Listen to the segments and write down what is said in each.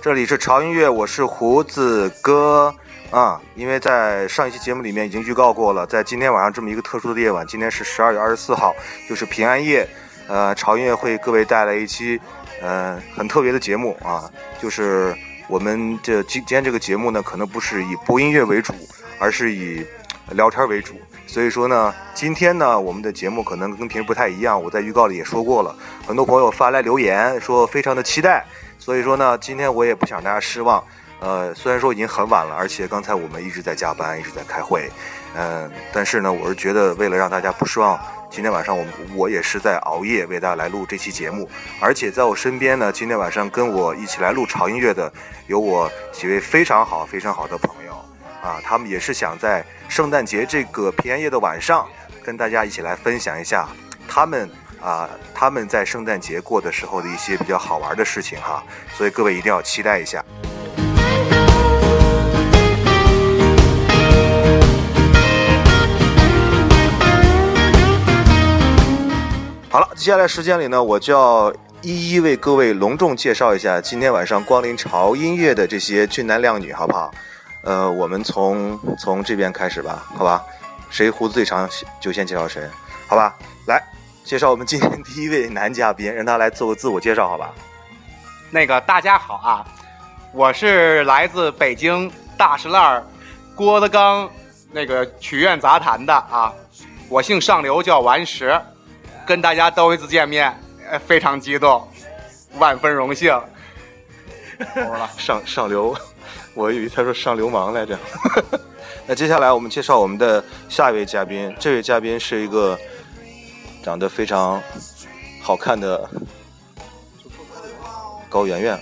这里是潮音乐，我是胡子哥啊。因为在上一期节目里面已经预告过了，在今天晚上这么一个特殊的夜晚，今天是十二月二十四号，就是平安夜。呃，潮音乐会各位带来一期呃很特别的节目啊，就是我们这今今天这个节目呢，可能不是以播音乐为主，而是以聊天为主。所以说呢，今天呢，我们的节目可能跟平时不太一样。我在预告里也说过了，很多朋友发来留言说非常的期待。所以说呢，今天我也不想大家失望。呃，虽然说已经很晚了，而且刚才我们一直在加班，一直在开会，嗯、但是呢，我是觉得为了让大家不失望，今天晚上我我也是在熬夜为大家来录这期节目。而且在我身边呢，今天晚上跟我一起来录潮音乐的有我几位非常好、非常好的朋友。啊，他们也是想在圣诞节这个平安夜的晚上，跟大家一起来分享一下他们啊他们在圣诞节过的时候的一些比较好玩的事情哈，所以各位一定要期待一下。好了，接下来时间里呢，我就要一一为各位隆重介绍一下今天晚上光临潮音乐的这些俊男靓女，好不好？呃，我们从从这边开始吧，好吧？谁胡子最长就先介绍谁，好吧？来介绍我们今天第一位男嘉宾，让他来做个自我介绍，好吧？那个大家好啊，我是来自北京大石烂儿郭德纲那个曲苑杂谈的啊，我姓上流，叫顽石，跟大家头一次见面，呃，非常激动，万分荣幸。上上流，我以为他说上流氓来着。那接下来我们介绍我们的下一位嘉宾，这位嘉宾是一个长得非常好看的高圆圆。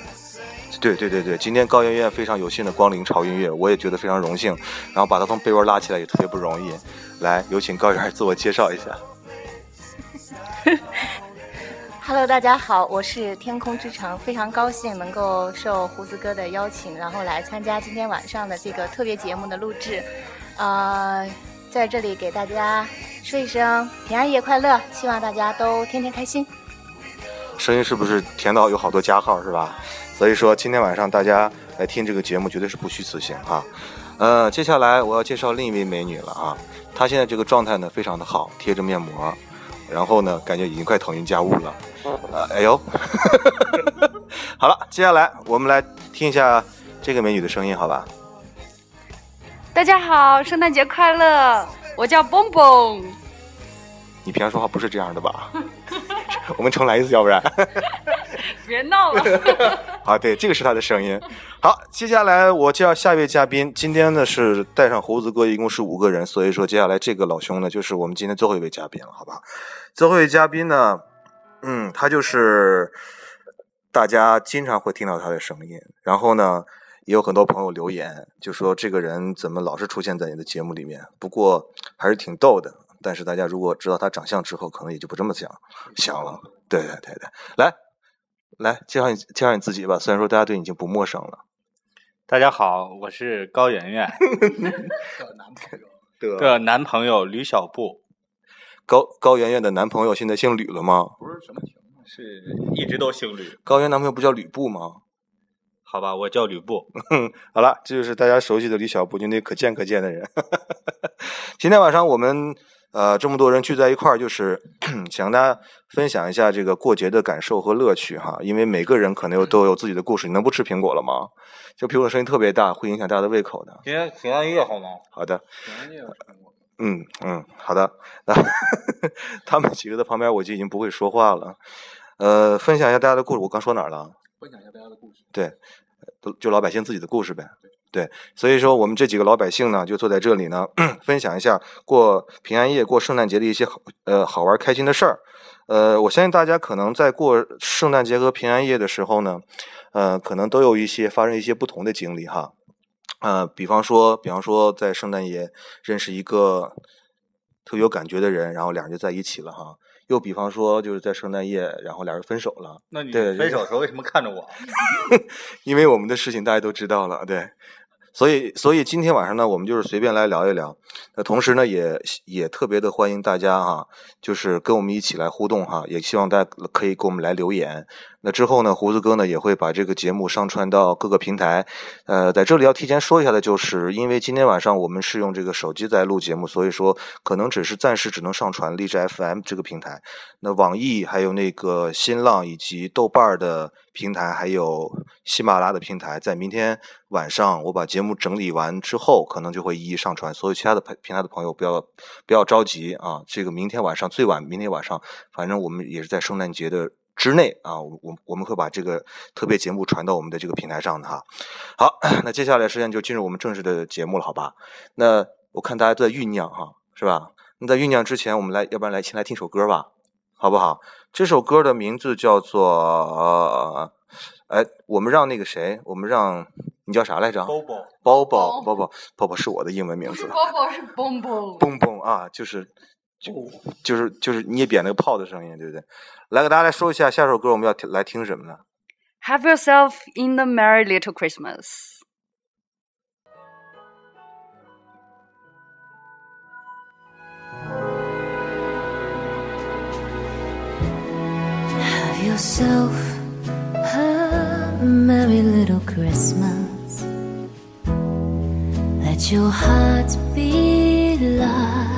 对对对对，今天高圆圆非常有幸的光临潮音乐，我也觉得非常荣幸。然后把她从被窝拉起来也特别不容易。来，有请高圆圆自我介绍一下。Hello，大家好，我是天空之城，非常高兴能够受胡子哥的邀请，然后来参加今天晚上的这个特别节目的录制。呃，在这里给大家说一声平安夜快乐，希望大家都天天开心。声音是不是甜到有好多加号是吧？所以说今天晚上大家来听这个节目绝对是不虚此行啊。呃，接下来我要介绍另一位美女了啊，她现在这个状态呢非常的好，贴着面膜，然后呢感觉已经快腾云驾雾了。呃，哎呦，好了，接下来我们来听一下这个美女的声音，好吧？大家好，圣诞节快乐！我叫蹦蹦。你平常说话不是这样的吧？我们重来一次，要不然。别闹了。啊，对，这个是他的声音。好，接下来我介绍下一位嘉宾。今天呢是带上胡子哥，一共是五个人，所以说接下来这个老兄呢就是我们今天最后一位嘉宾了，好吧？最后一位嘉宾呢，嗯，他就是大家经常会听到他的声音，然后呢。也有很多朋友留言，就说这个人怎么老是出现在你的节目里面？不过还是挺逗的。但是大家如果知道他长相之后，可能也就不这么想想了。对对对对，来来介绍你介绍你自己吧。虽然说大家对你已经不陌生了。大家好，我是高圆圆。的男朋友吕小布，高高圆圆的男朋友现在姓吕了吗？不是什么情况，是一直都姓吕。高圆男朋友不叫吕布吗？好吧，我叫吕布。好了，这就是大家熟悉的吕小布，就那可见可见的人。今天晚上我们呃这么多人聚在一块儿，就是 想跟大家分享一下这个过节的感受和乐趣哈。因为每个人可能有都有自己的故事。你能不吃苹果了吗？就苹果声音特别大，会影响大家的胃口的。今天平安夜好吗？好的，平安夜嗯嗯，好的。那 他们几个在旁边，我就已经不会说话了。呃，分享一下大家的故事。我刚说哪儿了？分享一下大家的故事。对，都就老百姓自己的故事呗。对，所以说我们这几个老百姓呢，就坐在这里呢，分享一下过平安夜、过圣诞节的一些好呃好玩开心的事儿。呃，我相信大家可能在过圣诞节和平安夜的时候呢，呃，可能都有一些发生一些不同的经历哈。呃，比方说，比方说在圣诞夜认识一个特别有感觉的人，然后俩人就在一起了哈。又比方说，就是在圣诞夜，然后俩人分手了。那你对分手的时候为什么看着我？因为我们的事情大家都知道了，对，所以所以今天晚上呢，我们就是随便来聊一聊。那同时呢，也也特别的欢迎大家哈，就是跟我们一起来互动哈，也希望大家可以给我们来留言。那之后呢，胡子哥呢也会把这个节目上传到各个平台。呃，在这里要提前说一下的就是，因为今天晚上我们是用这个手机在录节目，所以说可能只是暂时只能上传荔枝 FM 这个平台。那网易还有那个新浪以及豆瓣的平台，还有喜马拉雅的平台，在明天晚上我把节目整理完之后，可能就会一一上传。所有其他的平平台的朋友不要不要着急啊，这个明天晚上最晚明天晚上，反正我们也是在圣诞节的。之内啊，我我我们会把这个特别节目传到我们的这个平台上的哈。好，那接下来时间就进入我们正式的节目了，好吧？那我看大家都在酝酿哈，是吧？那在酝酿之前，我们来，要不然来先来听首歌吧，好不好？这首歌的名字叫做呃，哎，我们让那个谁，我们让你叫啥来着？包包，包包，包包，包包是我的英文名字。包包是蹦蹦。蹦蹦啊，就是就就是就是捏扁那个炮的声音，对不对？来给大家来说一下，下首歌我们要听来听什么呢？Have yourself in the merry little Christmas. Have yourself a merry little Christmas. Let your heart be light.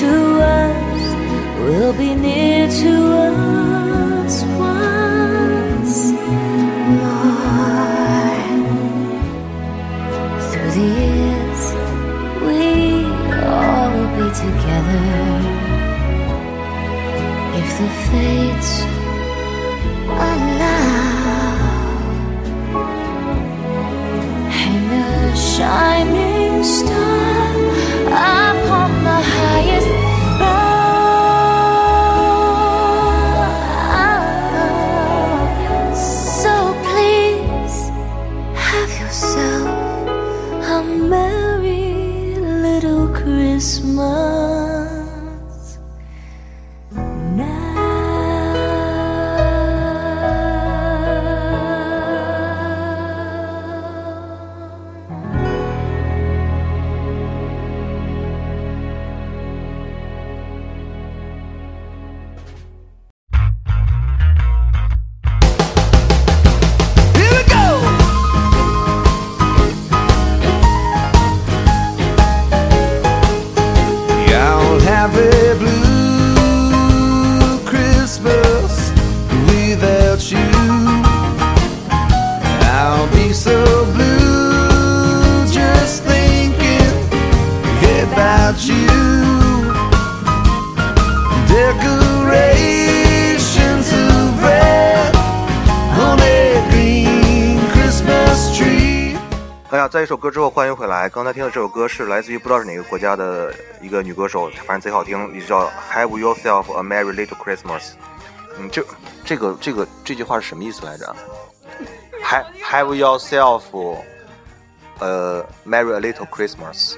to us will be near to 在一首歌之后欢迎回来。刚才听的这首歌是来自于不知道是哪个国家的一个女歌手，反正贼好听，也叫 Have Yourself a Merry Little Christmas。嗯，这这个这个这句话是什么意思来着？Have Have yourself a Merry Little Christmas。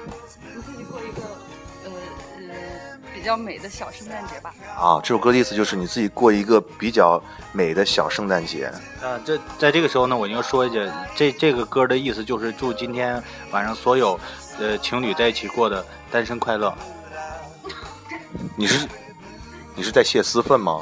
较美的小圣诞节吧。啊，这首歌的意思就是你自己过一个比较美的小圣诞节。啊，这在这个时候呢，我应该说一句，这这个歌的意思就是祝今天晚上所有呃情侣在一起过的单身快乐。你是你是在泄私愤吗？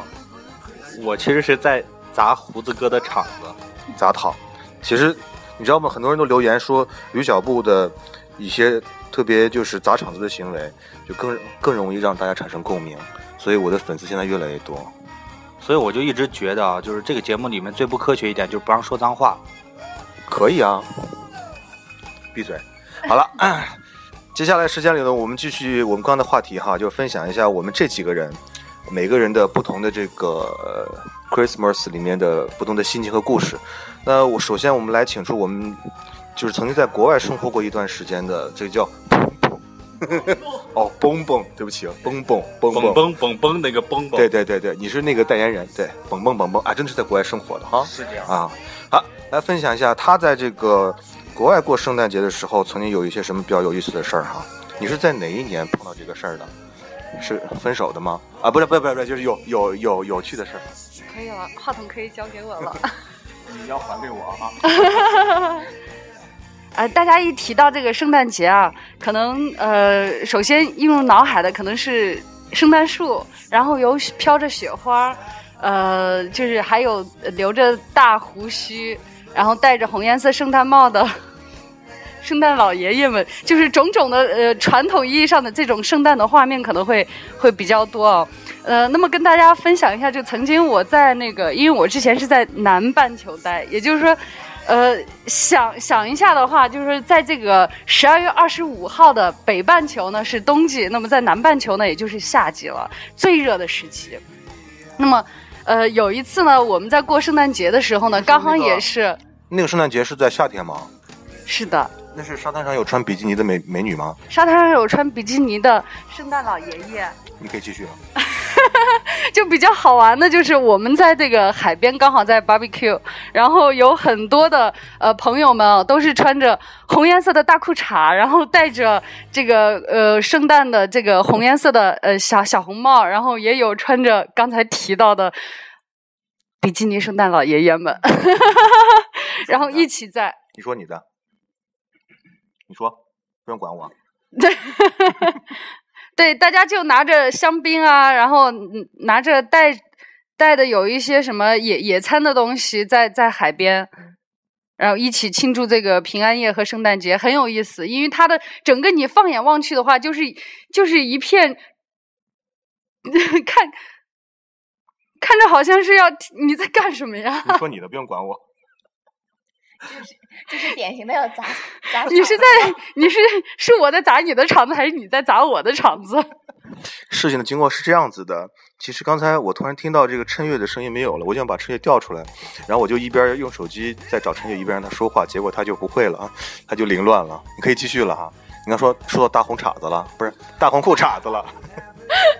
我其实是在砸胡子哥的场子。砸场。其实你知道吗？很多人都留言说吕小布的一些特别就是砸场子的行为，就更更容易让大家产生共鸣。所以我的粉丝现在越来越多。所以我就一直觉得啊，就是这个节目里面最不科学一点，就是不让说脏话。可以啊，闭嘴。好了，接下来时间里呢，我们继续我们刚刚的话题哈，就分享一下我们这几个人每个人的不同的这个、呃 Christmas 里面的不同的心情和故事。那我首先我们来请出我们就是曾经在国外生活过一段时间的，这个叫。哦，蹦蹦，对不起，蹦蹦蹦蹦蹦蹦蹦那个蹦蹦。对对对对，你是那个代言人，对，蹦蹦蹦蹦啊，真的是在国外生活的哈。是这样啊。好，来分享一下他在这个国外过圣诞节的时候，曾经有一些什么比较有意思的事儿哈。你是在哪一年碰到这个事儿的？是分手的吗？啊，不是，不是，不是，不是，就是有有有有趣的事儿。可以了，话筒可以交给我了。你要还给我啊！呃，大家一提到这个圣诞节啊，可能呃，首先映入脑海的可能是圣诞树，然后有飘着雪花，呃，就是还有留着大胡须，然后戴着红颜色圣诞帽的圣诞老爷爷们，就是种种的呃传统意义上的这种圣诞的画面可能会会比较多哦。呃，那么跟大家分享一下，就曾经我在那个，因为我之前是在南半球待，也就是说。呃，想想一下的话，就是在这个十二月二十五号的北半球呢是冬季，那么在南半球呢也就是夏季了，最热的时期。那么，呃，有一次呢，我们在过圣诞节的时候呢，刚好也是那个圣诞节是在夏天吗？是的，那是沙滩上有穿比基尼的美美女吗？沙滩上有穿比基尼的圣诞老爷爷。你可以继续了。就比较好玩的，就是我们在这个海边刚好在 barbecue，然后有很多的呃朋友们啊，都是穿着红颜色的大裤衩，然后戴着这个呃圣诞的这个红颜色的呃小小红帽，然后也有穿着刚才提到的比基尼圣诞老爷爷们，然后一起在你说你的，你说，不用管我。对。对，大家就拿着香槟啊，然后拿着带带的有一些什么野野餐的东西，在在海边，然后一起庆祝这个平安夜和圣诞节，很有意思。因为它的整个你放眼望去的话，就是就是一片 看看着好像是要你在干什么呀？你说你的，不用管我。就是就是典型的要砸砸。你是在你是是我在砸你的场子，还是你在砸我的场子？事情的经过是这样子的，其实刚才我突然听到这个趁月的声音没有了，我就想把趁月调出来，然后我就一边用手机在找趁月，一边让他说话，结果他就不会了啊，他就凌乱了。你可以继续了哈，你刚说说到大红叉子了，不是大红裤衩子了。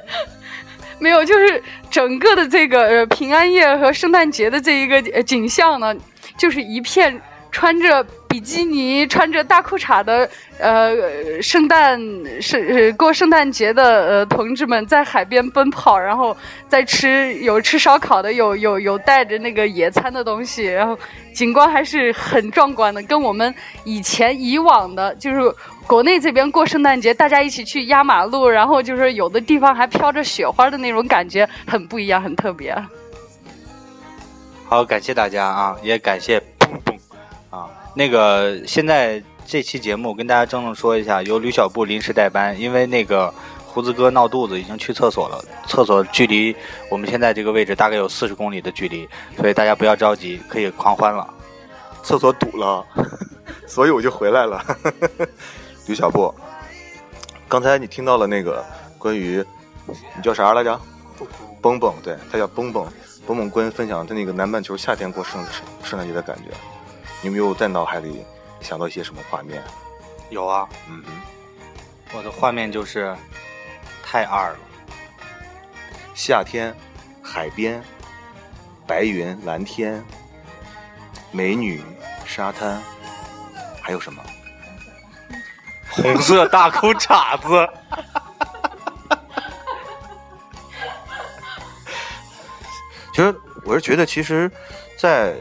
没有，就是整个的这个呃平安夜和圣诞节的这一个呃景象呢，就是一片。穿着比基尼、穿着大裤衩的呃，圣诞圣过圣诞节的呃同志们在海边奔跑，然后在吃有吃烧烤的，有有有带着那个野餐的东西，然后景观还是很壮观的，跟我们以前以往的，就是国内这边过圣诞节，大家一起去压马路，然后就是有的地方还飘着雪花的那种感觉，很不一样，很特别。好，感谢大家啊，也感谢。啊，那个现在这期节目跟大家郑重说一下，由吕小布临时代班，因为那个胡子哥闹肚子，已经去厕所了，厕所距离我们现在这个位置大概有四十公里的距离，所以大家不要着急，可以狂欢了。厕所堵了，所以我就回来了。吕小布，刚才你听到了那个关于你叫啥来着？蹦蹦，对他叫蹦蹦，蹦蹦跟分享他那个南半球夏天过圣圣诞节的感觉。有没有在脑海里想到一些什么画面？有啊，嗯哼，我的画面就是太二了。夏天，海边，白云蓝天，美女，沙滩，还有什么？红色大裤衩子，其实我是觉得，其实，在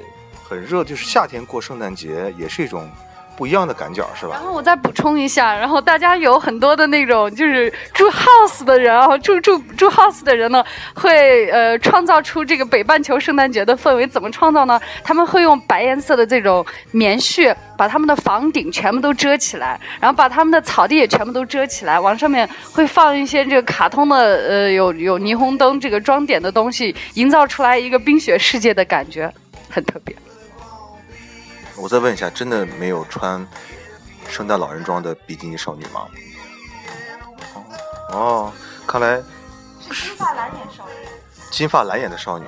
很热，就是夏天过圣诞节，也是一种不一样的感觉，是吧然？后我再补充一下，然后大家有很多的那种就是住 house 的人啊，住住住 house 的人呢，会呃创造出这个北半球圣诞节的氛围。怎么创造呢？他们会用白颜色的这种棉絮把他们的房顶全部都遮起来，然后把他们的草地也全部都遮起来，往上面会放一些这个卡通的呃有有霓虹灯这个装点的东西，营造出来一个冰雪世界的感觉，很特别。我再问一下，真的没有穿圣诞老人装的比基尼少女吗？哦，看来金发蓝眼少女。金发蓝眼的少女，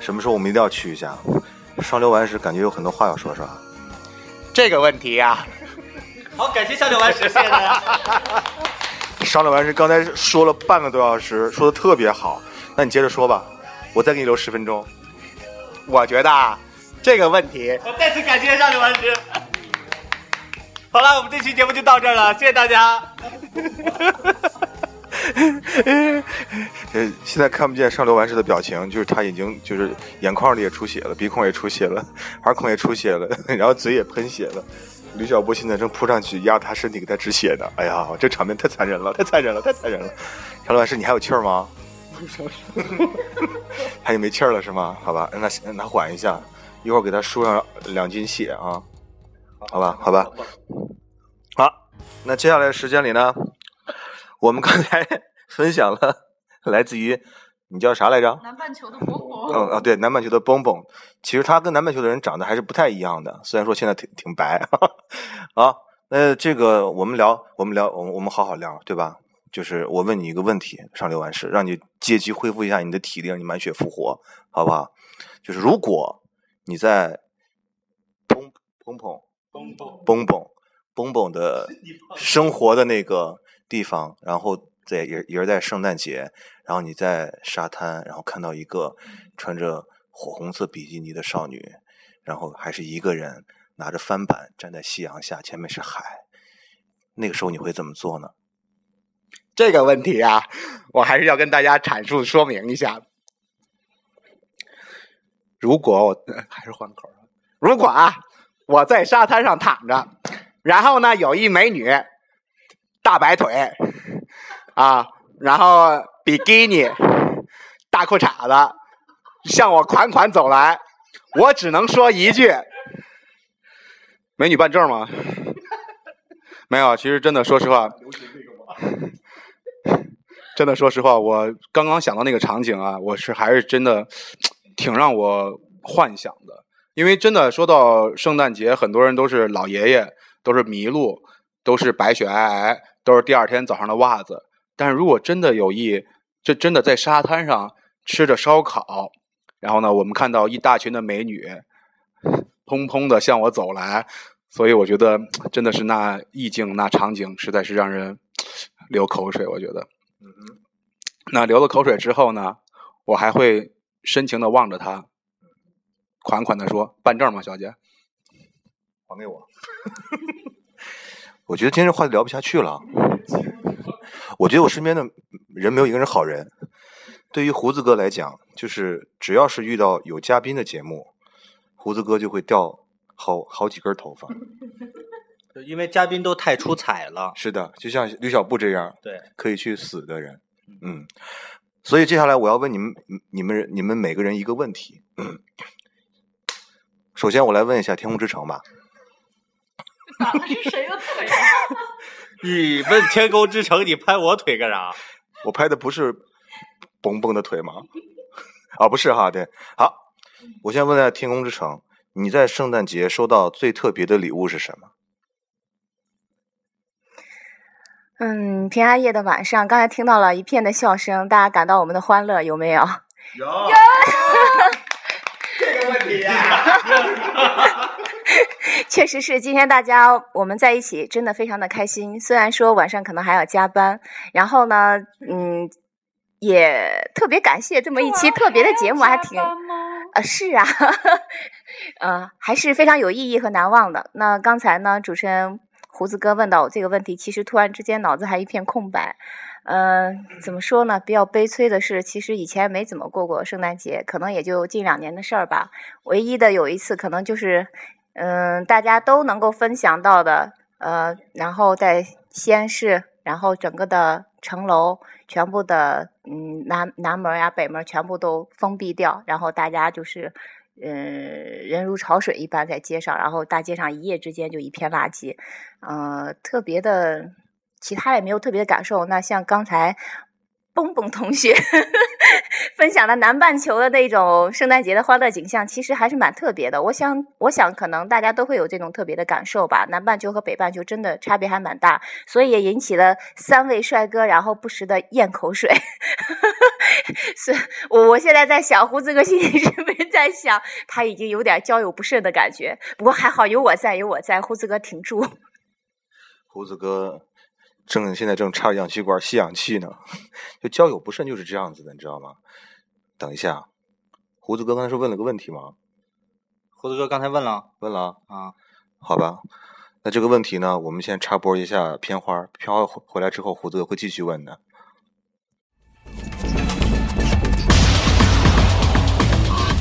什么时候我们一定要去一下？上流完时感觉有很多话要说，是吧？这个问题呀、好，感谢上流完时，谢谢大家。上流完时刚才说了半个多小时，说的特别好，那你接着说吧，我再给你留十分钟。我觉得啊，这个问题我再次感谢上流完时。好了，我们这期节目就到这儿了，谢谢大家。呃，现在看不见上流完事的表情，就是他已经就是眼眶里也出血了，鼻孔也出血了，耳孔也出血了，然后嘴也喷血了。吕小波现在正扑上去压他身体给他止血呢。哎呀，这场面太残忍了，太残忍了，太残忍了。上流完事，你还有气儿吗？他也没气儿了是吗？好吧，让他让他缓一下，一会儿给他输上两斤血啊。好吧，好吧。好，那接下来的时间里呢，我们刚才分享了来自于你叫啥来着？南半球的蹦蹦。嗯啊，对，南半球的蹦蹦，其实他跟南半球的人长得还是不太一样的，虽然说现在挺挺白。啊，那这个我们聊，我们聊，我们我们好好聊，对吧？就是我问你一个问题，上流完事，让你借机恢复一下你的体力，让你满血复活，好不好？就是如果你在砰砰砰蹦蹦蹦蹦蹦蹦的生活的那个地方，然后在也也是在圣诞节，然后你在沙滩，然后看到一个穿着火红色比基尼的少女，然后还是一个人拿着帆板站在夕阳下，前面是海，那个时候你会怎么做呢？这个问题啊，我还是要跟大家阐述说明一下。如果我呃还是换口如果啊我在沙滩上躺着，然后呢有一美女大白腿啊，然后比基尼大裤衩子向我款款走来，我只能说一句：美女办证吗？没有，其实真的，说实话，真的，说实话，我刚刚想到那个场景啊，我是还是真的挺让我幻想的。因为真的说到圣诞节，很多人都是老爷爷，都是麋鹿，都是白雪皑皑，都是第二天早上的袜子。但是如果真的有意，这真的在沙滩上吃着烧烤，然后呢，我们看到一大群的美女，砰砰的向我走来，所以我觉得真的是那意境、那场景，实在是让人流口水。我觉得，那流了口水之后呢，我还会深情的望着他，款款的说：“办证吗，小姐还给我。我觉得今天这话题聊不下去了。我觉得我身边的人没有一个人好人。对于胡子哥来讲，就是只要是遇到有嘉宾的节目，胡子哥就会掉好好几根头发。因为嘉宾都太出彩了。是的，就像吕小布这样对，可以去死的人。嗯，所以接下来我要问你们，你们你们每个人一个问题。首先，我来问一下《天空之城》吧。打的是谁的腿？你问天空之城，你拍我腿干啥？我拍的不是蹦蹦的腿吗？啊，不是哈，对，好，我先问一下《天空之城》，你在圣诞节收到最特别的礼物是什么？嗯，平安夜的晚上，刚才听到了一片的笑声，大家感到我们的欢乐有没有？有。这个问题呀、确实是今天大家我们在一起，真的非常的开心。虽然说晚上可能还要加班，然后呢，嗯，也特别感谢这么一期特别的节目，还挺啊，是啊，呃，还是非常有意义和难忘的。那刚才呢，主持人胡子哥问到我这个问题，其实突然之间脑子还一片空白。嗯、怎么说呢？比较悲催的是，其实以前没怎么过过圣诞节，可能也就近两年的事儿吧。唯一的有一次，可能就是，嗯，大家都能够分享到的，呃，然后在西安市，然后整个的城楼全部的，嗯，南南门呀、北门全部都封闭掉，然后大家就是。嗯，人如潮水一般在街上，然后大街上一夜之间就一片垃圾，呃，特别的，其他也没有特别的感受。那像刚才蹦蹦同学 分享的南半球的那种圣诞节的欢乐景象，其实还是蛮特别的。我想，我想可能大家都会有这种特别的感受吧。南半球和北半球真的差别还蛮大，所以也引起了三位帅哥然后不时的咽口水。是我我现在在想，胡子哥心里是不是在想，他已经有点交友不慎的感觉？不过还好有我在，有我在，胡子哥挺住。胡子哥正现在正插氧气管吸氧气呢，就交友不慎就是这样子的，你知道吗？等一下，胡子哥刚才是问了个问题吗？胡子哥刚才问了问了啊，啊，好吧。那这个问题呢，我们先插播一下片花，片花回回来之后，胡子哥会继续问的。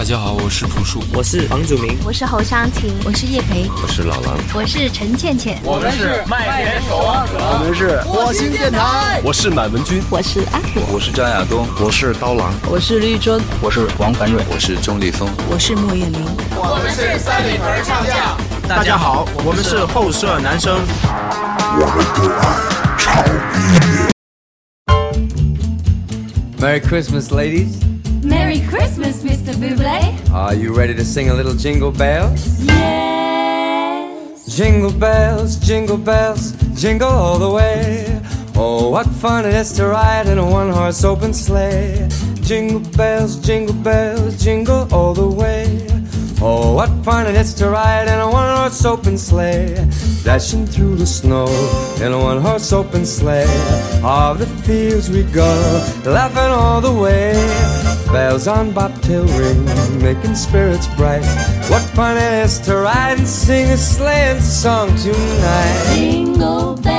家好，我是朴树，我是房祖名，我是侯湘婷，我是叶培，我是老狼，我是陈倩倩，我们是麦田守望者，我们是火星电台，我是满文军，我是阿果，我是张亚东，我是刀郎，我是绿洲，我是王凡瑞，我是钟立风，我是莫艳玲，我们是三里屯唱将。大家好，我们是后舍男生，我们都爱潮音乐。Merry Christmas, ladies. Merry Christmas, Mr. Buble. Are you ready to sing a little jingle bells? Yes. Jingle bells, jingle bells, jingle all the way. Oh, what fun it is to ride in a one horse open sleigh. Jingle bells, jingle bells, jingle all the way. Oh, what fun it is to ride in a one horse open sleigh. Dashing through the snow in a one horse open sleigh. Of the fields we go, laughing all the way. Bells on bobtail ring, making spirits bright. What fun it is to ride and sing a sleighing song tonight. Jingle bells,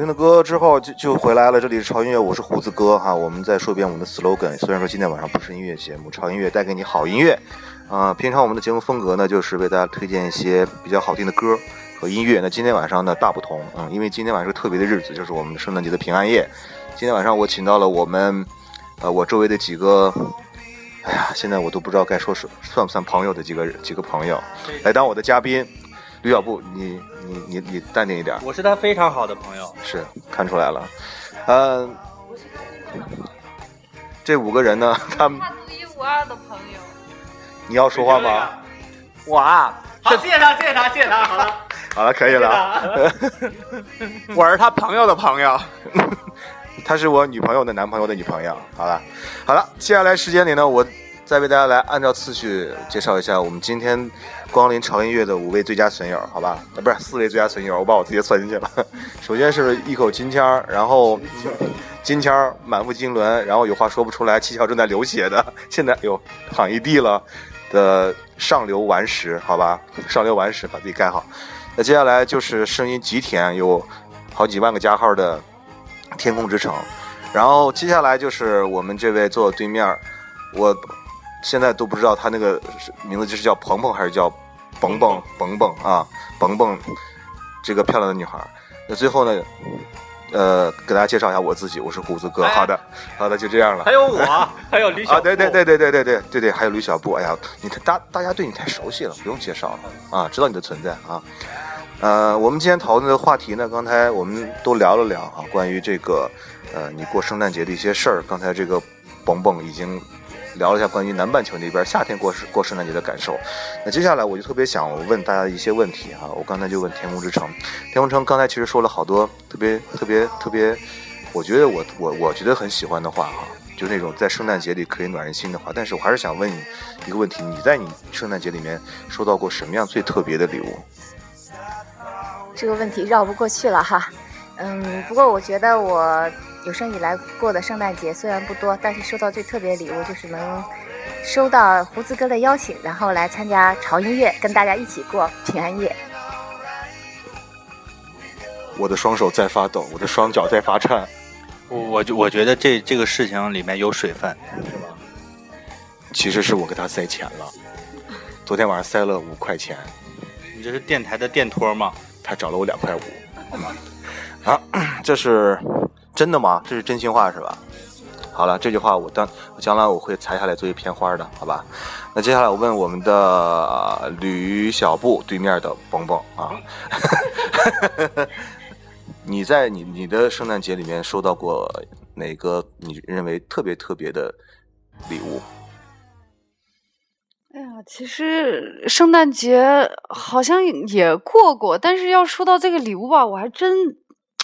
听的歌之后就就回来了，这里是潮音乐，我是胡子哥哈。我们再说一遍我们的 slogan，虽然说今天晚上不是音乐节目，潮音乐带给你好音乐。啊、平常我们的节目风格呢，就是为大家推荐一些比较好听的歌和音乐。那今天晚上呢大不同，嗯，因为今天晚上是个特别的日子，就是我们圣诞节的平安夜。今天晚上我请到了我们，呃，我周围的几个，哎 呀，现在我都不知道该说是算不算朋友的几个几个朋友，来当我的嘉宾。吕小布，你你你你淡定一点。我是他非常好的朋友。是看出来了，呃，这五个人呢，他们他独一无二的朋友。你要说话吗？我啊，好，谢谢他，谢谢他，谢谢他，好了，好了，可以了。我是他朋友的朋友，他是我女朋友的男朋友的女朋友。好了，好了，接下来时间里呢，我再为大家来按照次序介绍一下我们今天光临潮音乐的五位最佳损友，好吧？不是四位最佳损友，我把我自己算进去了。首先是一口金签儿，然后金签儿满腹经纶，然后有话说不出来，七窍正在流血的，现在哟躺一地了的上流顽石，好吧？上流顽石，把自己盖好。那接下来就是声音极甜，有好几万个加号的天空之城。然后接下来就是我们这位坐我对面，我现在都不知道他那个名字就是叫鹏鹏还是叫蹦蹦蹦蹦啊蹦蹦，这个漂亮的女孩儿。那最后呢，呃，给大家介绍一下我自己，我是胡子哥。好的，好的，就这样了。还有我，还有李小啊，对对对对对对对对对，还有吕小布。哎呀，你大大家对你太熟悉了，不用介绍了啊，知道你的存在啊。呃，我们今天讨论的话题呢，刚才我们都聊了聊啊，关于这个呃你过圣诞节的一些事儿。刚才这个蹦蹦已经聊了一下关于南半球那边夏天过圣过圣诞节的感受。那接下来我就特别想问大家一些问题哈、我刚才就问天空之城，天空之城刚才其实说了好多特别特别特别，我觉得我我我觉得很喜欢的话哈、就是那种在圣诞节里可以暖人心的话。但是我还是想问你一个问题：你在你圣诞节里面收到过什么样最特别的礼物？这个问题绕不过去了哈。嗯，不过我觉得我有生以来过的圣诞节虽然不多，但是收到最特别的礼物就是能收到胡子哥的邀请，然后来参加潮音乐，跟大家一起过平安夜。我的双手在发抖，我的双脚在发颤。我我我觉得这这个事情里面有水分，是吧？其实是我给他塞钱了，昨天晚上塞了五块钱，你这是电台的电托吗？他找了我两块五。啊，这是真的吗？这是真心话是吧？好了，这句话我当我将来我会裁下来做一片花的，好吧？那接下来我问我们的吕小布对面的蹦蹦啊，你在你你的圣诞节里面收到过哪个你认为特别特别的礼物？哎呀，其实圣诞节好像也过过，但是要说到这个礼物吧，我还真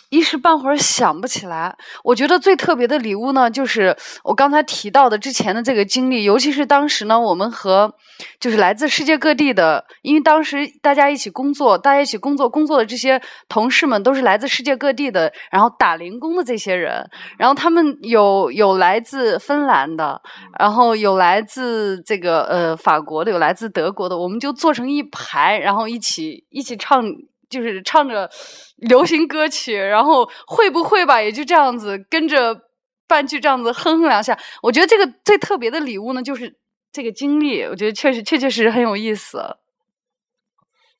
一时半会儿想不起来。我觉得最特别的礼物呢，就是我刚才提到的之前的这个经历，尤其是当时呢，我们和就是来自世界各地的，因为当时大家一起工作，大家一起工作工作的这些同事们都是来自世界各地的，然后打零工的这些人，然后他们有有来自芬兰的，然后有来自这个呃法国的，有来自德国的，我们就坐成一排，然后一起一起唱。就是唱着流行歌曲，然后会不会吧，也就这样子跟着伴剧这样子哼哼两下。我觉得这个最特别的礼物呢，就是这个经历，我觉得确实确确实实很有意思。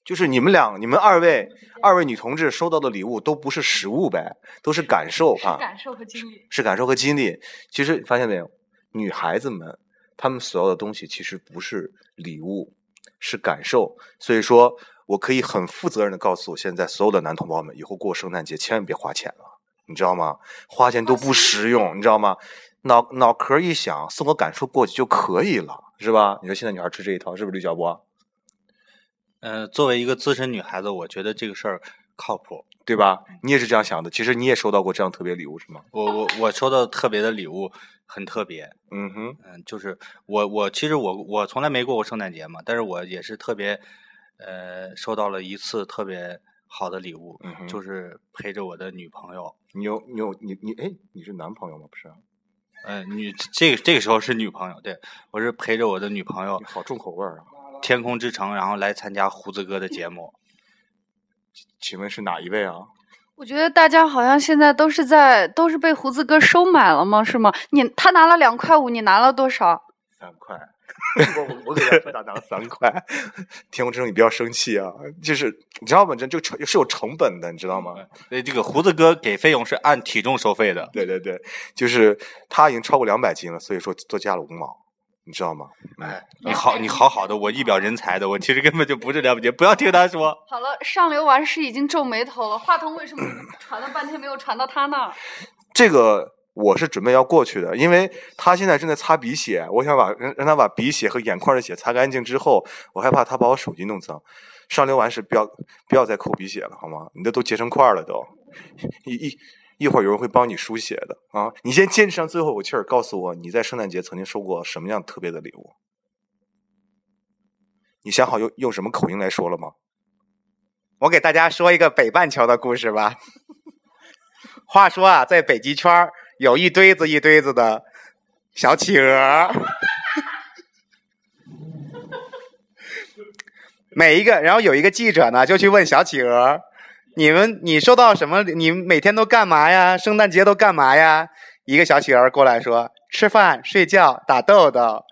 就是你们俩，你们二位二位女同志收到的礼物都不是实物呗，都是感受是啊，感受和经历。是感受和经历。其实发现没有，女孩子们她们所要的东西其实不是礼物，是感受。所以说我可以很负责任的告诉我现在所有的男同胞们，以后过圣诞节千万别花钱了，你知道吗？花钱都不实用，你知道吗？脑脑壳一想，送个感受过去就可以了，是吧？你说现在女孩吃这一套，是不是吕小波？呃，作为一个资深女孩子，我觉得这个事儿靠谱。对吧？你也是这样想的。其实你也收到过这样特别礼物是吗？我我我收到特别的礼物很特别，嗯哼，嗯，就是我我其实我我从来没过过圣诞节嘛，但是我也是特别，呃，收到了一次特别好的礼物，嗯就是陪着我的女朋友，你有你有你你哎，你是男朋友吗？不是啊，呃，女这个这个时候是女朋友，对我是陪着我的女朋友，好重口味儿啊！天空之城，然后来参加胡子哥的节目。请问是哪一位啊？我觉得大家好像现在都是在都是被胡子哥收买了吗？是吗？你他拿了两块五，你拿了多少？三块，我我我给他打拿了三块。天空之城，你不要生气啊！就是你知道吗？这这个成是有成本的，你知道吗？对，这个胡子哥给费用是按体重收费的。对对对，就是他已经超过两百斤了，所以说多加了五毛，你知道吗？哎，你好，你好好的，我一表人才的，我其实根本就不是了不起，不要听他说。好了，上流完事已经皱眉头了，话筒为什么传了半天没有传到他那儿？这个我是准备要过去的，因为他现在正在擦鼻血，我想把让他把鼻血和眼眶的血擦干净之后，我害怕他把我手机弄脏。上流完事不要不要再抠鼻血了，好吗？你的都结成块了都，一一一会儿有人会帮你输血的啊！你先坚持上最后口气儿，告诉我你在圣诞节曾经收过什么样特别的礼物？你想好用用什么口音来说了吗？我给大家说一个北半球的故事吧。话说啊，在北极圈儿有一堆子一堆子的小企鹅，每一个，然后有一个记者呢，就去问小企鹅：“你们，你收到什么？你每天都干嘛呀？圣诞节都干嘛呀？”一个小企鹅过来说：“吃饭、睡觉、打豆豆。”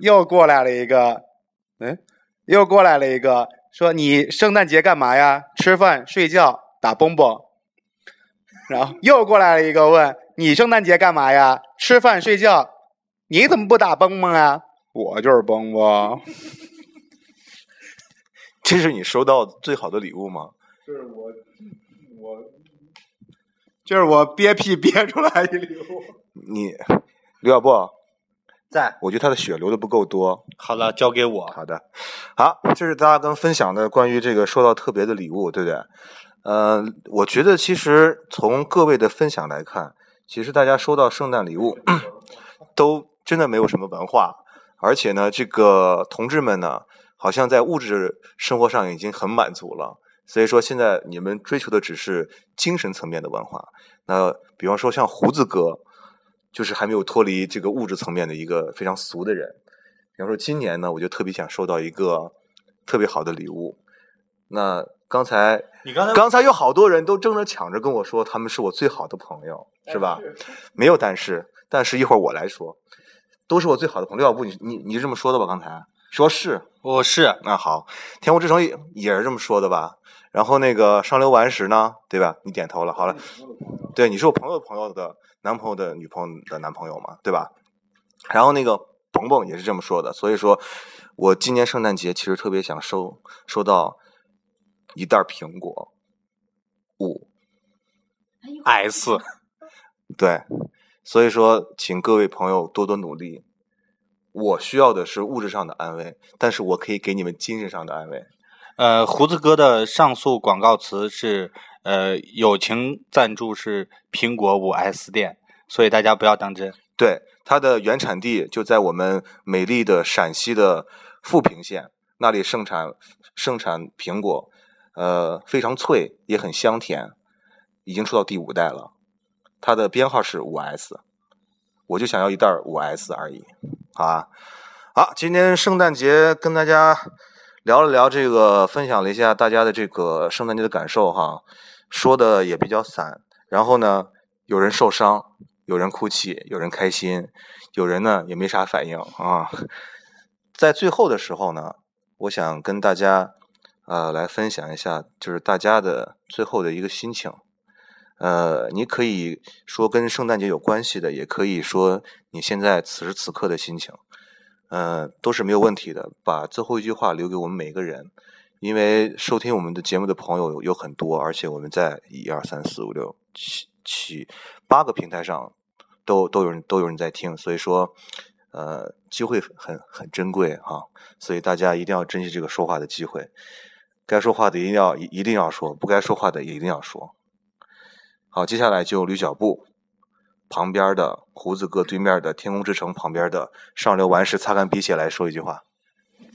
又过来了一个，嗯，又过来了一个，说：“你圣诞节干嘛呀？吃饭、睡觉、打蹦蹦。”然后又过来了一个问：“你圣诞节干嘛呀？吃饭、睡觉。你怎么不打蹦蹦啊？”我就是蹦蹦。这是你收到最好的礼物吗？就是我，我，这是我憋屁憋出来的礼物。你刘小布在，我觉得他的血流的不够多。好了，交给我。好的，好，这是大家刚分享的关于这个收到特别的礼物，对不对？呃，我觉得其实从各位的分享来看，其实大家收到圣诞礼物都真的没有什么文化，而且呢，这个同志们呢，好像在物质生活上已经很满足了，所以说现在你们追求的只是精神层面的文化。那比方说像胡子哥，就是还没有脱离这个物质层面的一个非常俗的人。比方说今年呢，我就特别想收到一个特别好的礼物。那刚才你刚才刚才有好多人都争着抢着跟我说，他们是我最好的朋友，是吧？没有但是，但是一会儿我来说，都是我最好的朋友。要不，你你你是这么说的吧？刚才说是，我是。那好，天空之城也也是这么说的吧？然后那个上流顽石呢，对吧？你点头了，好了，对，你是我朋友的朋友的男朋友的女朋友的男朋友嘛，对吧？然后那个鹏鹏也是这么说的，所以说我今年圣诞节其实特别想收收到一袋苹果五 S，对，所以说请各位朋友多多努力。我需要的是物质上的安慰，但是我可以给你们精神上的安慰。呃，胡子哥的上述广告词是呃友情赞助是苹果五 S 店，所以大家不要当真。对，它的原产地就在我们美丽的陕西的富平县，那里盛产盛产苹果，呃，非常脆，也很香甜，已经出到第五代了。它的编号是五 S，我就想要一袋五 S 而已，好吧？好，今天圣诞节跟大家聊了聊这个，分享了一下大家的这个圣诞节的感受哈，说的也比较散。然后呢，有人受伤，有人哭泣，有人开心，有人呢也没啥反应啊。在最后的时候呢，我想跟大家呃来分享一下，就是大家的最后的一个心情。呃，你可以说跟圣诞节有关系的，也可以说你现在此时此刻的心情，呃，都是没有问题的。把最后一句话留给我们每个人，因为收听我们的节目的朋友有很多，而且我们在一二三四五六七七八个平台上都都有人都有人在听，所以说，呃，机会很很珍贵哈，所以大家一定要珍惜这个说话的机会，该说话的一定要一一定要说，不该说话的也一定要说。好，接下来就吕小布旁边的胡子哥对面的天空之城旁边的上流顽石擦干鼻血来说一句话。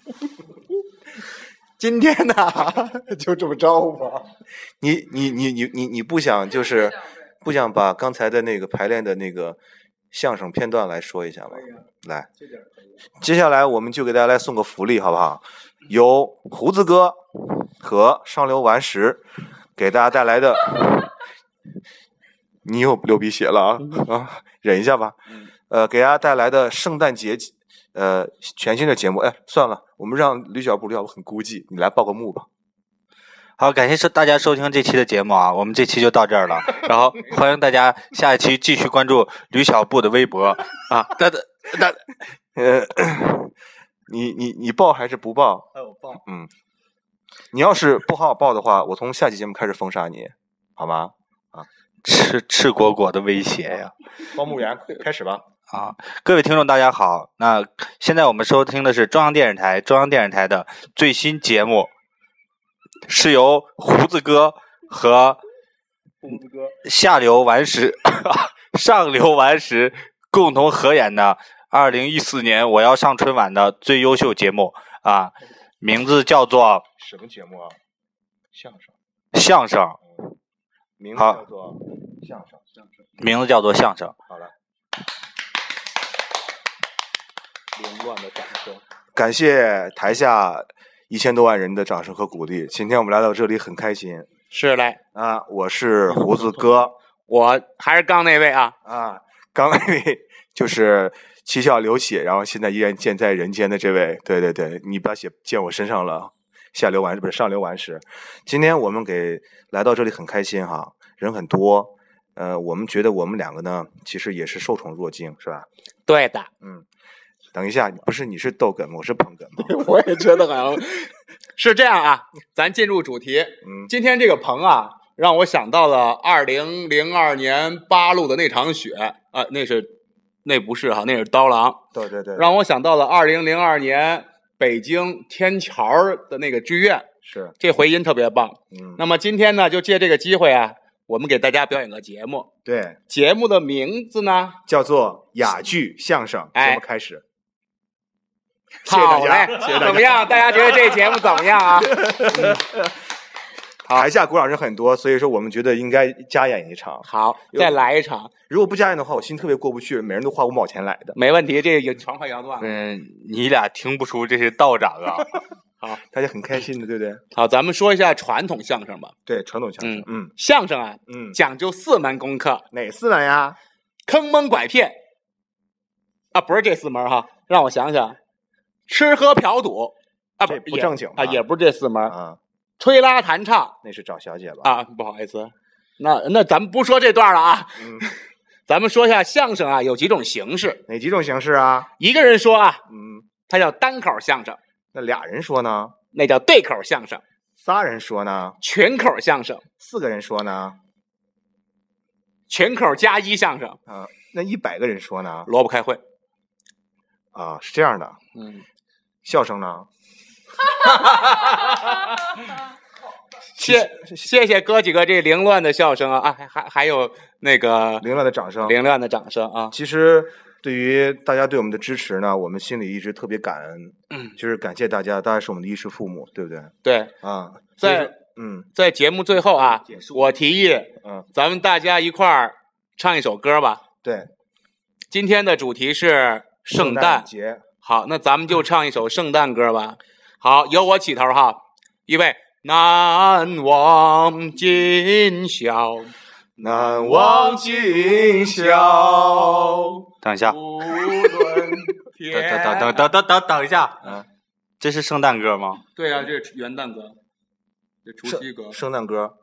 今天呢，就这么着吧。你你你你你你不想就是不想把刚才的那个排练的那个相声片段来说一下吗？来，接下来我们就给大家来送个福利，好不好？由胡子哥和上流顽石给大家带来的你又流鼻血了啊啊！忍一下吧。呃，给大家带来的圣诞节呃全新的节目，哎，算了，我们让吕小布，吕小布很孤寂，你来报个幕吧。好，感谢收大家收听这期的节目啊，我们这期就到这儿了。然后欢迎大家下一期继续关注吕小布的微博啊。那那呃，你你你报还是不报？哎，我报。嗯，你要是不好好报的话，我从下期节目开始封杀你，好吗？啊，赤赤果果的威胁呀！报幕员开始吧。啊，各位听众大家好，那现在我们收听的是中央电视台中央电视台的最新节目，是由胡子哥和胡子哥下流顽石、上流顽石共同合演的二零一四年我要上春晚的最优秀节目啊，名字叫做什么节目啊？相声。相声，名字叫做相声。相声。名字叫做相声。好了。凌乱的掌声，感谢台下一千多万人的掌声和鼓励。今天我们来到这里很开心。是嘞啊，我是胡子哥，我还是刚那位啊啊，刚那位就是七窍流血，然后现在依然健在人间的这位。对对对，你把血溅我身上了，下流完不是上流完事。今天我们给来到这里很开心哈，人很多。呃，我们觉得我们两个呢，其实也是受宠若惊，是吧？对的，嗯。等一下，不是你是逗哏，我是捧哏吗？我也觉得好像 是这样啊。咱进入主题，嗯，今天这个棚啊，让我想到了二零零二年八路的那场雪啊，那是那不是哈，那是刀郎。对对对，让我想到了二零零二年北京天桥的那个剧院，是这回音特别棒。嗯，那么今天呢，就借这个机会啊，我们给大家表演个节目。对，节目的名字呢叫做哑剧相声。哎，节目开始。好嘞，怎么样？大家觉得这节目怎么样啊？台下鼓掌人很多，所以说我们觉得应该加演一场。好，再来一场。如果不加演的话，我心特别过不去。每人都花五毛钱来的，没问题。这个传快摇断。嗯，你俩听不出这是道长啊？好，大家很开心的，对不对？好，咱们说一下传统相声吧。对，传统相声。嗯，相声啊，嗯，讲究四门功课。哪四门呀？坑蒙拐骗。啊，不是这四门哈，让我想想。吃喝嫖赌啊，不不正经啊，也不是这四门啊。吹拉弹唱那是找小姐吧？啊，不好意思，那那咱们不说这段了啊。嗯，咱们说一下相声啊，有几种形式。哪几种形式啊？一个人说啊，嗯，它叫单口相声。那俩人说呢？那叫对口相声。仨人说呢？群口相声。四个人说呢？群口加一相声。啊，那一百个人说呢？萝卜开会。啊，是这样的。嗯。笑声呢？谢谢谢哥几个这凌乱的笑声啊啊，还还还有那个凌乱的掌声，凌乱的掌声啊！其实对于大家对我们的支持呢，我们心里一直特别感恩，嗯，就是感谢大家，大家是我们的衣食父母，对不对？对啊，在嗯，在节目最后啊，我提议，嗯，咱们大家一块儿唱一首歌吧。对，今天的主题是圣诞节。好，那咱们就唱一首圣诞歌吧。好，由我起头哈，预备，难忘今宵，难忘今宵。等一下，无论 等等等等等等等一下，嗯，这是圣诞歌吗？对呀、啊，这是元旦歌，这除夕歌，圣诞歌，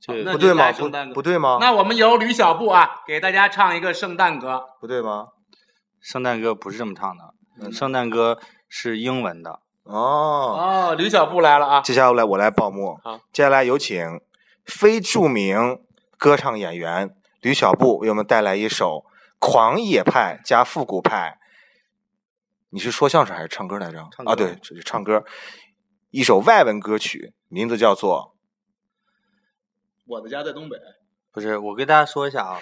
这不对吗？不不对吗？那我们由吕小布啊，给大家唱一个圣诞歌，不对吗？圣诞歌不是这么唱的。圣诞歌是英文的哦哦，吕小布来了啊！接下来我来报幕。好，接下来有请非著名歌唱演员吕小布为我们带来一首狂野派加复古派。你是说相声还是唱歌来着？啊，对，这是唱歌。一首外文歌曲，名字叫做《我的家在东北》。不是，我跟大家说一下啊，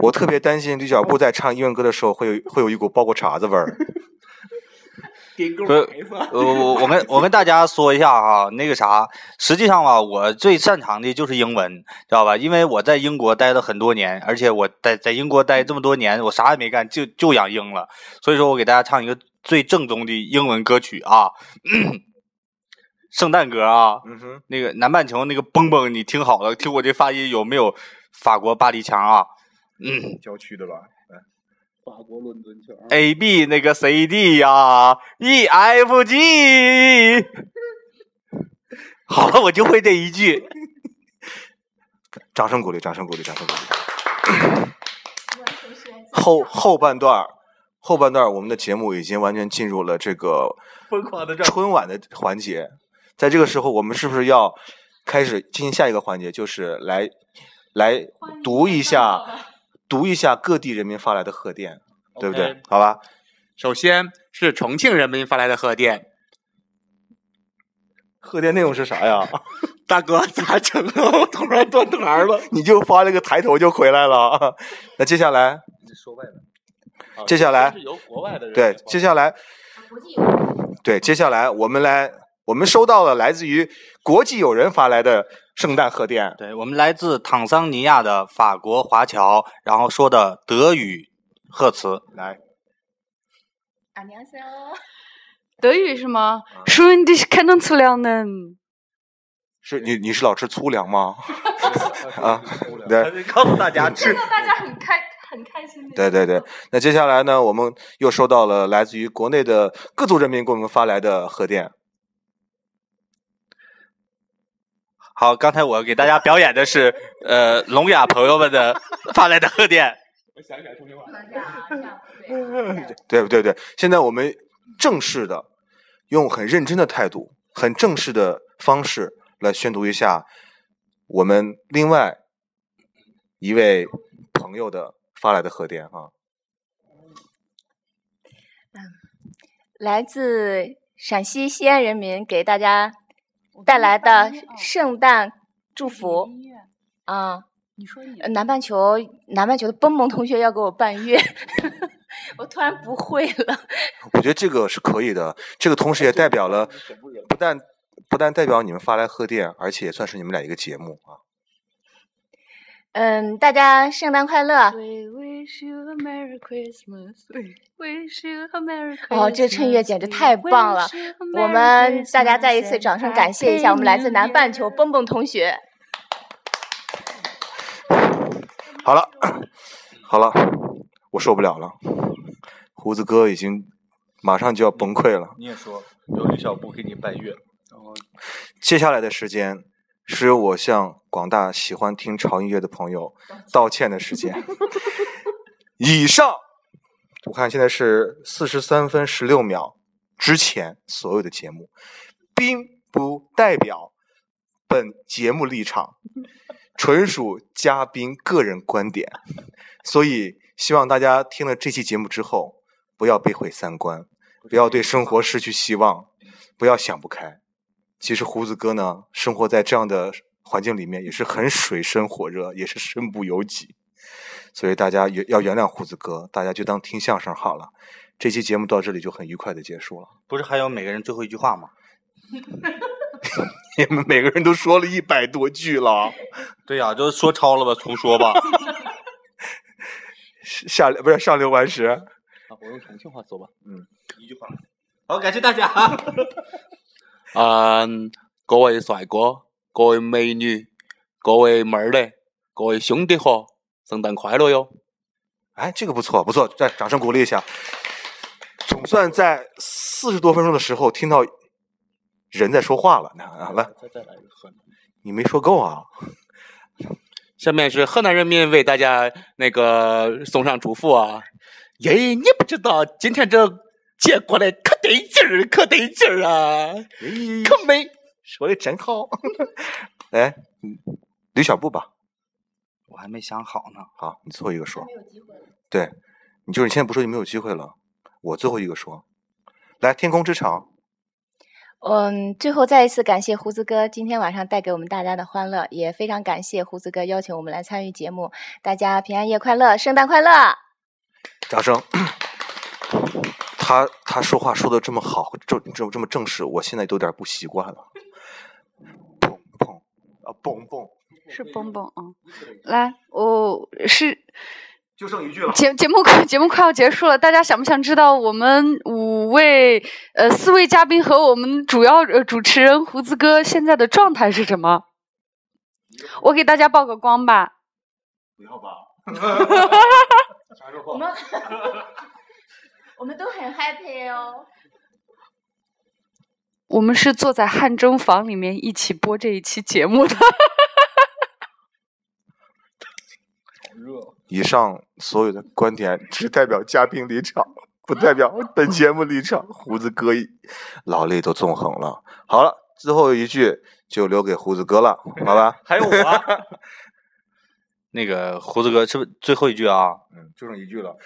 我特别担心吕小布在唱英文歌的时候会有会有一股包谷碴子味儿。不是，我我我跟我跟大家说一下哈，那个啥，实际上吧，我最擅长的就是英文，知道吧？因为我在英国待了很多年，而且我在在英国待这么多年，我啥也没干，就就养鹰了。所以说我给大家唱一个最正宗的英文歌曲啊，圣诞歌啊，嗯哼，那个南半球那个蹦蹦，你听好了，听我这发音有没有法国巴黎腔啊，嗯，郊区的吧？法国伦敦腔。A B 那个 C D 呀，E F G。好了，我就会这一句。掌声鼓励，掌声鼓励，掌声鼓励。后后半段儿，后半段儿我们的节目已经完全进入了这个疯狂的春晚的环节。在这个时候，我们是不是要开始进行下一个环节，就是来来读一下读一下各地人民发来的贺电，对不对？好吧。首先是重庆人民发来的贺电，贺电内容是啥呀？大哥咋整啊？我突然断台了。你就发了个抬头就回来了。那接下来，说外的，接下来是由国外的人对，接下来，对，接下来我们来，我们收到了来自于国际友人发来的圣诞贺电。对我们来自坦桑尼亚的法国华侨，然后说的德语贺词，来，啊，你好，德语是吗？Schön dich kennenzulernen。是你你是老吃粗粮吗？啊，对告诉大家吃 看到大家很开很开心。对对对。那接下来呢，我们又收到了来自于国内的各族人民给我们发来的贺电。好，刚才我给大家表演的是呃聋哑朋友们的发来的贺电。我想起来重庆话。对不对对？现在我们正式的用很认真的态度、很正式的方式来宣读一下我们另外一位朋友的发来的贺电啊。来自陕西西安人民给大家带来的圣诞祝福啊。你说你呃南半球南半球的蹦蹦同学要给我伴乐，我突然不会了。我觉得这个是可以的，这个同时也代表了不但不但代表你们发来贺电，而且也算是你们俩一个节目啊。嗯，大家圣诞快乐！We wish you a Merry Christmas. We wish you a Merry Christmas. 哦，这衬乐简直太棒了！我们大家再一次掌声感谢一下我们来自南半球蹦蹦同学。好了，好了，我受不了了，胡子哥已经马上就要崩溃了。你也说有李小布给你拜月，然后，接下来的时间是由我向广大喜欢听潮音乐的朋友道歉的时间。以上，我看现在是四十三分十六秒之前所有的节目，并不代表本节目立场，纯属嘉宾个人观点，所以希望大家听了这期节目之后，不要被毁三观，不要对生活失去希望，不要想不开。其实胡子哥呢，生活在这样的环境里面，也是很水深火热，也是身不由己。所以大家也要原谅胡子哥，大家就当听相声好了。这期节目到这里就很愉快的结束了。不是还有每个人最后一句话吗？你 们每个人都说了一百多句了，对呀、就说超了吧，重说吧。下不是上流完石，啊，我用重庆话说吧。嗯，一句话。好，感谢大家。嗯，各位帅哥，各位美女，各位妹儿嘞，各位兄弟伙，圣诞快乐哟！哎，这个不错，不错，再掌声鼓励一下。总算在四十多分钟的时候听到人在说话了。来，再再来一个河南。你没说够啊！下面是河南人民为大家那个送上祝福啊！耶，你不知道今天这节过来可得劲儿，可得劲儿啊，可美。说的真好。来，嗯吕小布吧。我还没想好呢。好，你最后一个说。对，你就是你现在不说就没有机会了。我最后一个说。来，天空之城。嗯，最后再一次感谢胡子哥今天晚上带给我们大家的欢乐，也非常感谢胡子哥邀请我们来参与节目。大家平安夜快乐，圣诞快乐！掌声。他他说话说的这么好，这这这么正式，我现在都有点不习惯了。蹦蹦啊，蹦蹦，是蹦蹦啊！来，我是就剩一句了。节节目快节目快要结束了，大家想不想知道我们五位呃四位嘉宾和我们主要呃主持人胡子哥现在的状态是什么？我给大家曝个光吧。不要吧。我们我们都很 happy 哦。我们是坐在汗蒸房里面一起播这一期节目的。以上所有的观点只代表嘉宾立场，不代表本节目立场。胡子哥一老泪都纵横了。好了，最后一句就留给胡子哥了，好吧？还有我。那个胡子哥，是不是最后一句啊？嗯，就剩一句了。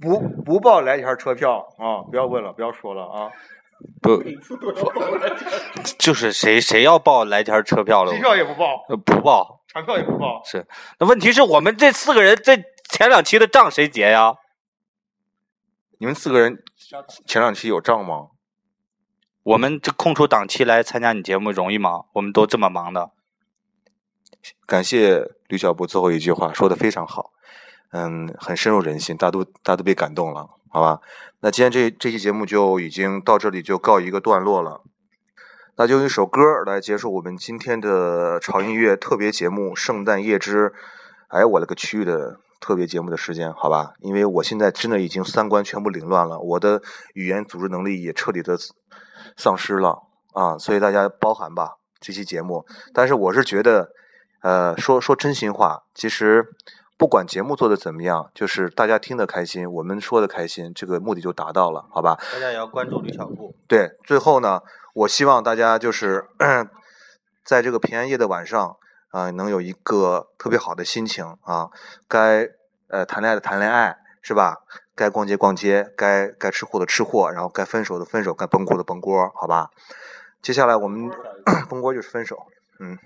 不不报来钱车票啊！不要问了，不要说了啊！不，就是谁谁要报来钱车票了？机票也不报，呃不报，船票也不报。是。那问题是我们这四个人，这前两期的账谁结呀？你们四个人前两期有账吗？我们这空出档期来参加你节目容易吗？我们都这么忙的。感谢吕小布最后一句话说的非常好，嗯，很深入人心，大家都大家都被感动了，好吧？那今天这这期节目就已经到这里就告一个段落了，那就用一首歌来结束我们今天的潮音乐特别节目《圣诞夜之》，哎，我勒个去的特别节目的时间，好吧？因为我现在真的已经三观全部凌乱了，我的语言组织能力也彻底的丧失了啊，所以大家包涵吧这期节目。但是我是觉得。呃，说说真心话，其实不管节目做的怎么样，就是大家听得开心，我们说的开心，这个目的就达到了，好吧？大家也要关注吕小布。对，最后呢，我希望大家就是 在这个平安夜的晚上啊、呃，能有一个特别好的心情啊，该呃谈恋爱的谈恋爱，是吧？该逛街逛街，该该吃货的吃货，然后该分手的分手，该崩锅的崩锅，好吧？接下来我们 崩锅就是分手。嗯，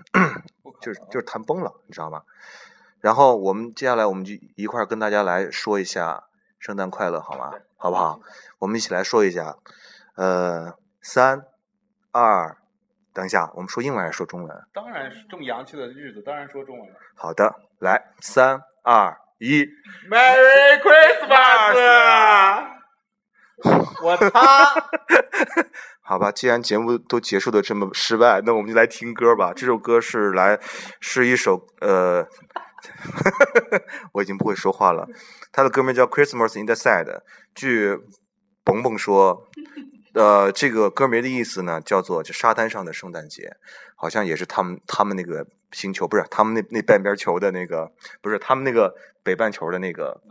就是就是谈崩了，你知道吗？然后我们接下来我们就一块儿跟大家来说一下圣诞快乐，好吗？好不好？我们一起来说一下，呃，三二，等一下，我们说英文还是说中文？当然是这么洋气的日子，当然说中文了。好的，来，三二一，Merry Christmas！我擦！好吧，既然节目都结束的这么失败，那我们就来听歌吧。这首歌是来是一首呃，我已经不会说话了。他的歌名叫《Christmas in the Side》。据蹦蹦说，呃，这个歌名的意思呢，叫做就沙滩上的圣诞节，好像也是他们他们那个星球，不是他们那那半边球的那个，不是他们那个北半球的那个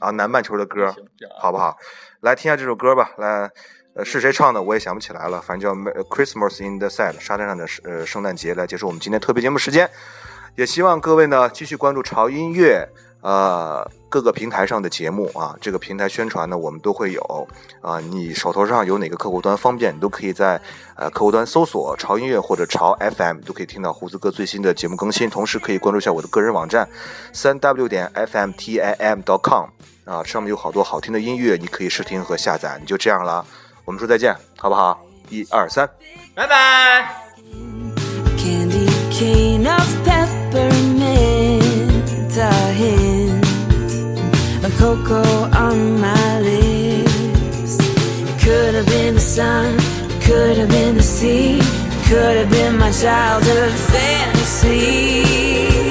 啊南半球的歌，好不好？来听下这首歌吧，来。呃，是谁唱的我也想不起来了，反正叫《Christmas in the Sand》沙滩上的呃圣诞节来结束我们今天特别节目时间，也希望各位呢继续关注潮音乐呃各个平台上的节目啊，这个平台宣传呢我们都会有啊，你手头上有哪个客户端方便，你都可以在呃客户端搜索潮音乐或者潮 FM，都可以听到胡子哥最新的节目更新，同时可以关注一下我的个人网站三 w 点 fmtim.com 啊，上面有好多好听的音乐，你可以试听和下载，你就这样了。我们说再见，好不好？一二三，拜拜。Candy cane of peppermint, a hint of cocoa on my lips. It could have been the sun, it could have been the sea, it could have been my childhood fantasy.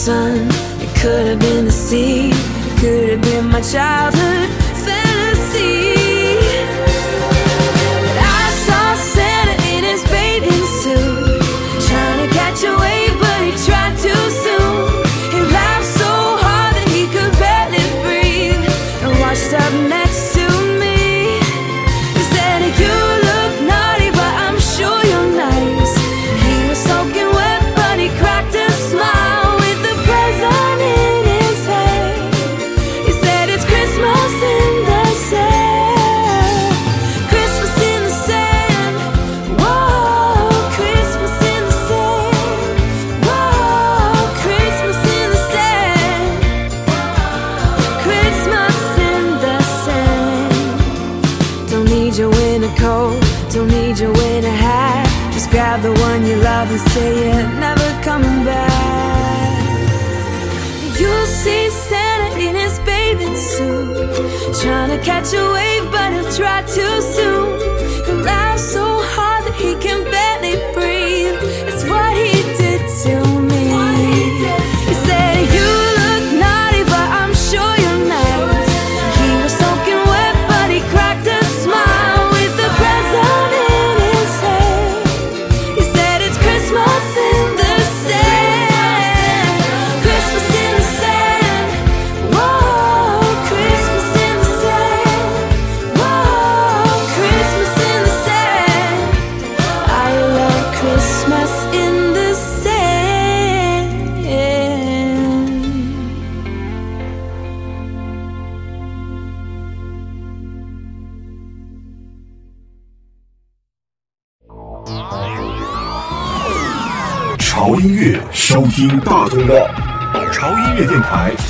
Sun, it could have been the sea, it could have been my childhood say never coming back. You'll see Santa in his bathing suit, trying to catch a wave, but he'll try too soon.